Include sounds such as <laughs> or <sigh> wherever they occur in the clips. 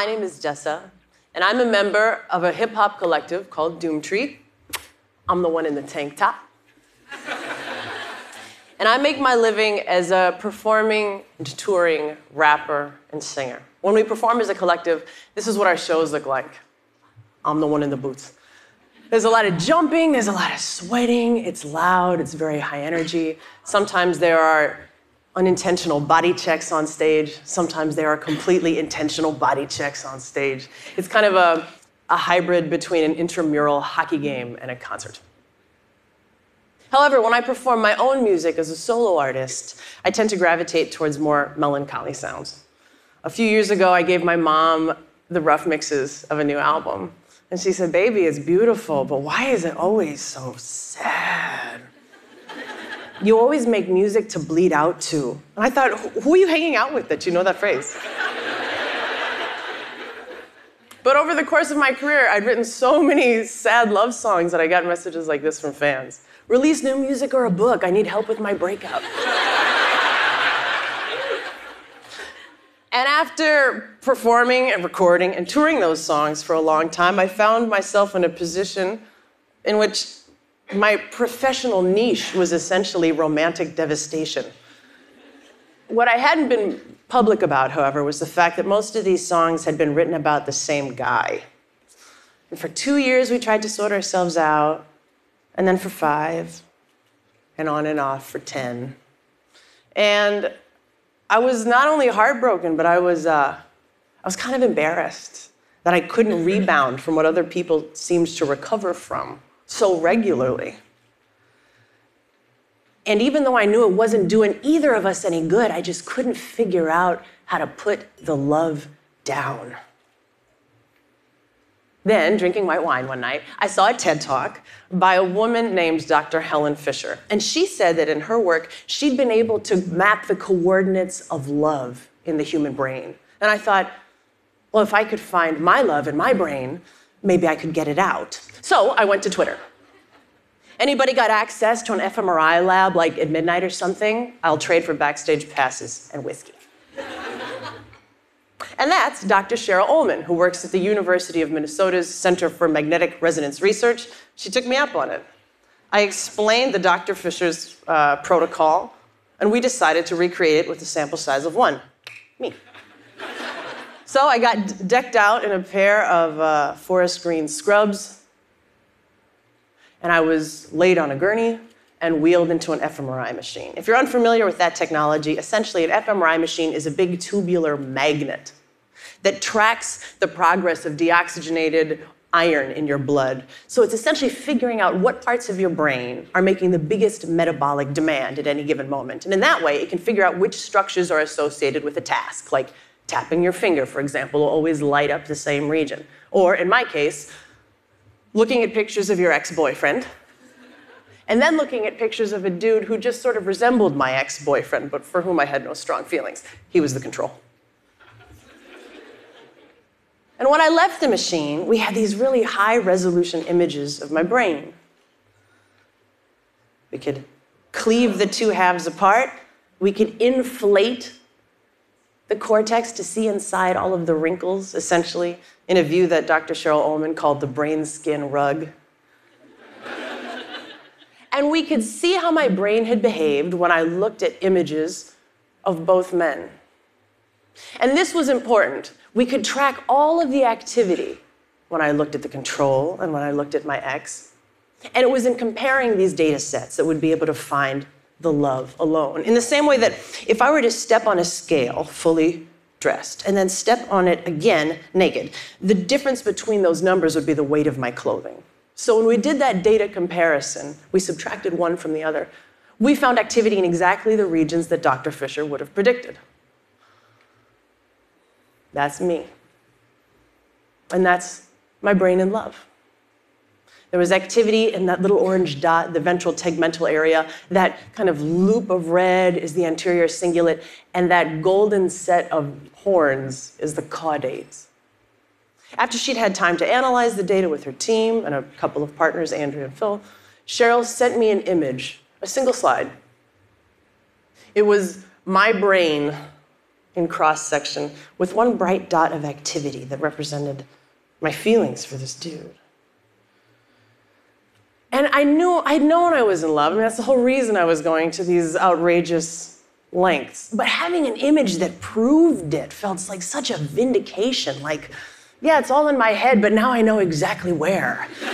My name is Dessa, and I'm a member of a hip hop collective called Doomtree. I'm the one in the tank top. <laughs> and I make my living as a performing and touring rapper and singer. When we perform as a collective, this is what our shows look like. I'm the one in the boots. There's a lot of jumping, there's a lot of sweating, it's loud, it's very high energy. Sometimes there are unintentional body checks on stage, sometimes there are completely intentional body checks on stage. It's kind of a, a hybrid between an intramural hockey game and a concert. However, when I perform my own music as a solo artist, I tend to gravitate towards more melancholy sounds. A few years ago, I gave my mom the rough mixes of a new album. And she said, Baby, it's beautiful, but why is it always so sad? You always make music to bleed out to. And I thought, who are you hanging out with that you know that phrase? but over the course of my career, I'd written so many sad love songs that I got messages like this from fans release new music or a book. I need help with my breakup. and after performing and recording and touring those songs for a long time, I found myself in a position in which my professional niche was essentially romantic devastation. What I hadn't been public about, however, was the fact that most of these songs had been written about the same guy. And for two years, we tried to sort ourselves out, and then for five, and on and off for 10. And I was not only heartbroken, but I was, uh, I was kind of embarrassed that I couldn't rebound from what other people seemed to recover from so regularly. And even though I knew it wasn't doing either of us any good, I just couldn't figure out how to put the love down. Then, drinking white wine one night, I saw a TED talk by a woman named Dr. Helen Fisher. And she said that in her work, she'd been able to map the coordinates of love in the human brain. And I thought, well, if I could find my love in my brain, maybe I could get it out. So I went to Twitter. Anybody got access to an fMRI lab like at midnight or something? I'll trade for backstage passes and whiskey. And that's Dr. Cheryl Olman, who works at the University of Minnesota's Center for Magnetic Resonance Research. She took me up on it. I explained the Dr. Fisher's uh, protocol, and we decided to recreate it with a sample size of one me. so I got decked out in a pair of uh, forest green scrubs, and I was laid on a gurney and wheeled into an fMRI machine. If you're unfamiliar with that technology, essentially an fMRI machine is a big tubular magnet that tracks the progress of deoxygenated iron in your blood. So it's essentially figuring out what parts of your brain are making the biggest metabolic demand at any given moment. And in that way, it can figure out which structures are associated with a task, like tapping your finger, for example, will always light up the same region. Or in my case, looking at pictures of your ex boyfriend, and then looking at pictures of a dude who just sort of resembled my ex boyfriend, but for whom I had no strong feelings. He was the control. And when I left the machine, we had these really high resolution images of my brain. We could cleave the two halves apart. We could inflate the cortex to see inside all of the wrinkles, essentially, in a view that Dr. Cheryl Olman called the brain skin rug. <laughs> and we could see how my brain had behaved when I looked at images of both men. And this was important we could track all of the activity when I looked at the control and when I looked at my ex. And it was in comparing these data sets that we'd be able to find the love alone. In the same way that if I were to step on a scale fully dressed and then step on it again naked, the difference between those numbers would be the weight of my clothing. So when we did that data comparison, we subtracted one from the other. We found activity in exactly the regions that Dr. Fisher would have predicted. That's me. And that's my brain in love. There was activity in that little orange dot, the ventral tegmental area. That kind of loop of red is the anterior cingulate, and that golden set of horns is the caudates. After she'd had time to analyze the data with her team and a couple of partners, Andrea and Phil, Cheryl sent me an image, a single slide. It was my brain in cross section with one bright dot of activity that represented my feelings for this dude. And I knew, I'd known I was in love. I mean, that's the whole reason I was going to these outrageous lengths. But having an image that proved it felt like such a vindication. Like, yeah, it's all in my head, but now I know exactly where. and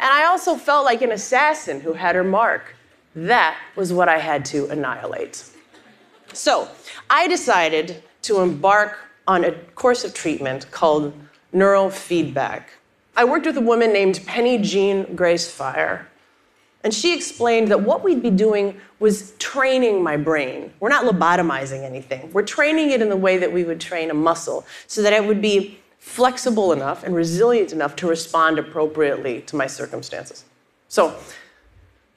I also felt like an assassin who had her mark. That was what I had to annihilate. So I decided to embark on a course of treatment called neurofeedback. I worked with a woman named Penijean Gracefire, and she explained that what we'd be doing was training my brain. We're not lobotomizing anything. We're training it in the way that we would train a muscle so that it would be flexible enough and resilient enough to respond appropriately to my circumstances. So,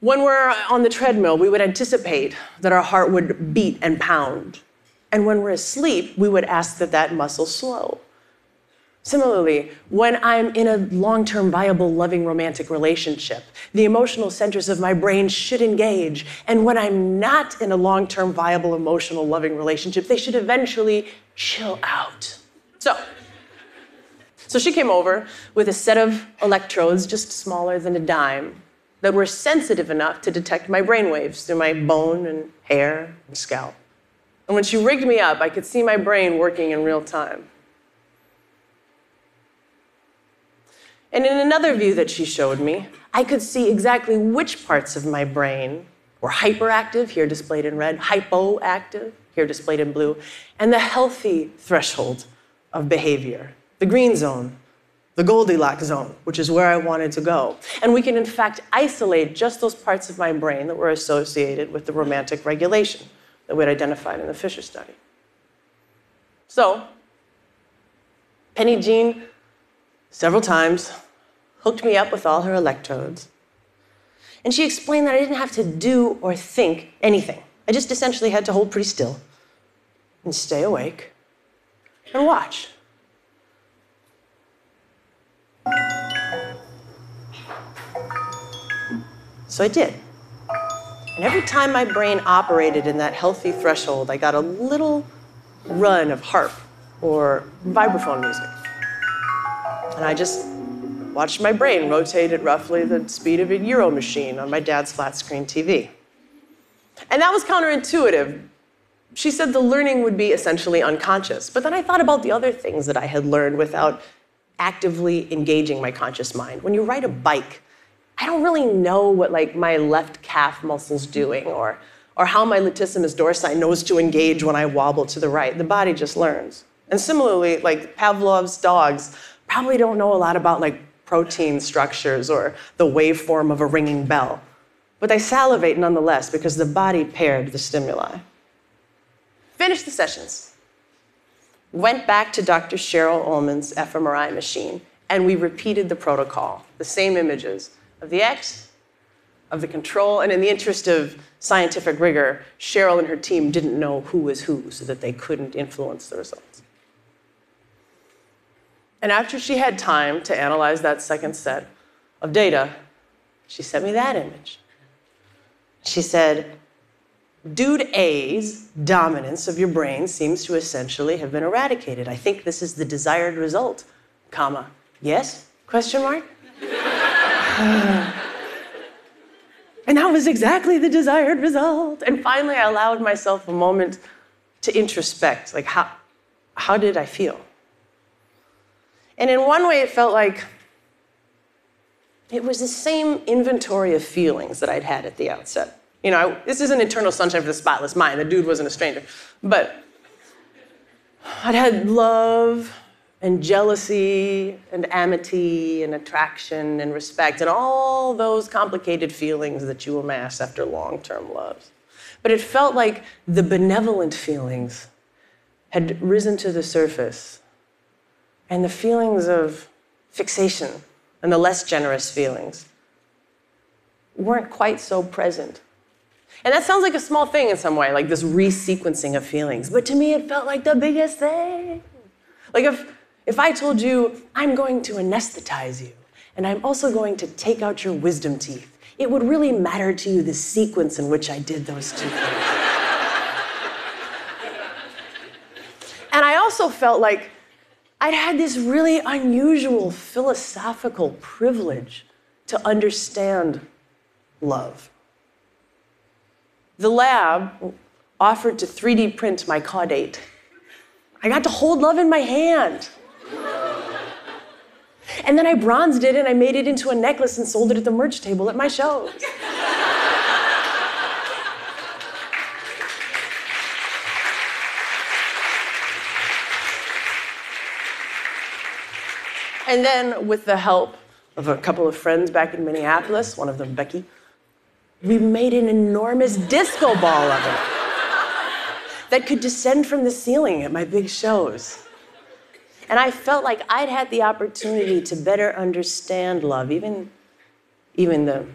when we're on the treadmill, we would anticipate that our heart would beat and pound. And when we're asleep, we would ask that that muscle slow. Similarly, when I'm in a long term, viable, loving, romantic relationship, the emotional centers of my brain should engage. And when I'm not in a long term, viable, emotional, loving relationship, they should eventually chill out. So, so she came over with a set of electrodes just smaller than a dime that were sensitive enough to detect my brain waves through my bone and hair and scalp. And when she rigged me up, I could see my brain working in real time. And in another view that she showed me, I could see exactly which parts of my brain were hyperactive, here displayed in red, hypoactive, here displayed in blue, and the healthy threshold of behavior, the green zone, the Goldilocks zone, which is where I wanted to go. And we can, in fact, isolate just those parts of my brain that were associated with the romantic regulation that we'd identified in the Fisher study. So, Penijean several times, hooked me up with all her electrodes. And she explained that I didn't have to do or think anything. I just essentially had to hold pretty still and stay awake and watch. So I did. And every time my brain operated in that healthy threshold, I got a little run of harp or vibraphone music. And I just watched my brain rotate at roughly the speed of a Euro machine on my dad's flat screen TV. And that was counterintuitive. She said the learning would be essentially unconscious. But then I thought about the other things that I had learned without actively engaging my conscious mind. When you ride a bike, I don't really know what like my left calf muscle's doing or or how my latissimus dorsi knows to engage when I wobble to the right. The body just learns. And similarly, like Pavlov's dogs, probably don't know a lot about like protein structures or the waveform of a ringing bell. But they salivate nonetheless because the body paired the stimuli. Finished the sessions. Went back to Dr. Cheryl Olman's fMRI machine, and we repeated the protocol, the same images of the X, of the control, and in the interest of scientific rigor, Cheryl and her team didn't know who was who so that they couldn't influence the results. And after she had time to analyze that second set of data, she sent me that image. She said, Dude A's dominance of your brain seems to essentially have been eradicated. I think this is the desired result, comma. Yes? Question mark? <sighs> and that was exactly the desired result. And finally I allowed myself a moment to introspect, like how, how did I feel? And in one way, it felt like it was the same inventory of feelings that I'd had at the outset. You know, I, this isn't eternal sunshine for the spotless mind. The dude wasn't a stranger. But I'd had love and jealousy and amity and attraction and respect and all those complicated feelings that you amass after long term loves. But it felt like the benevolent feelings had risen to the surface and the feelings of fixation and the less generous feelings weren't quite so present. And that sounds like a small thing in some way, like this resequencing of feelings. But to me, it felt like the biggest thing. Like if, if I told you, I'm going to anesthetize you, and I'm also going to take out your wisdom teeth, it would really matter to you the sequence in which I did those two things. <laughs> and I also felt like I'd had this really unusual philosophical privilege to understand love. The lab offered to 3D print my caudate. I got to hold love in my hand. And then I bronzed it and I made it into a necklace and sold it at the merch table at my shows. And then, with the help of a couple of friends back in Minneapolis, one of them, Becky, we made an enormous disco ball of it that could descend from the ceiling at my big shows. And I felt like I'd had the opportunity to better understand love, even, even the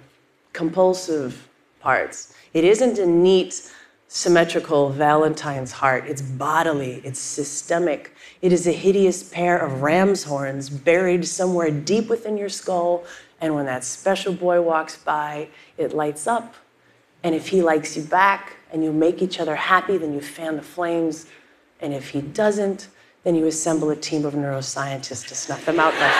compulsive parts. It isn't a neat, symmetrical Valentine's heart. It's bodily, it's systemic. It is a hideous pair of ram's horns buried somewhere deep within your skull. And when that special boy walks by, it lights up. And if he likes you back and you make each other happy, then you fan the flames. And if he doesn't, then you assemble a team of neuroscientists to snuff them out. That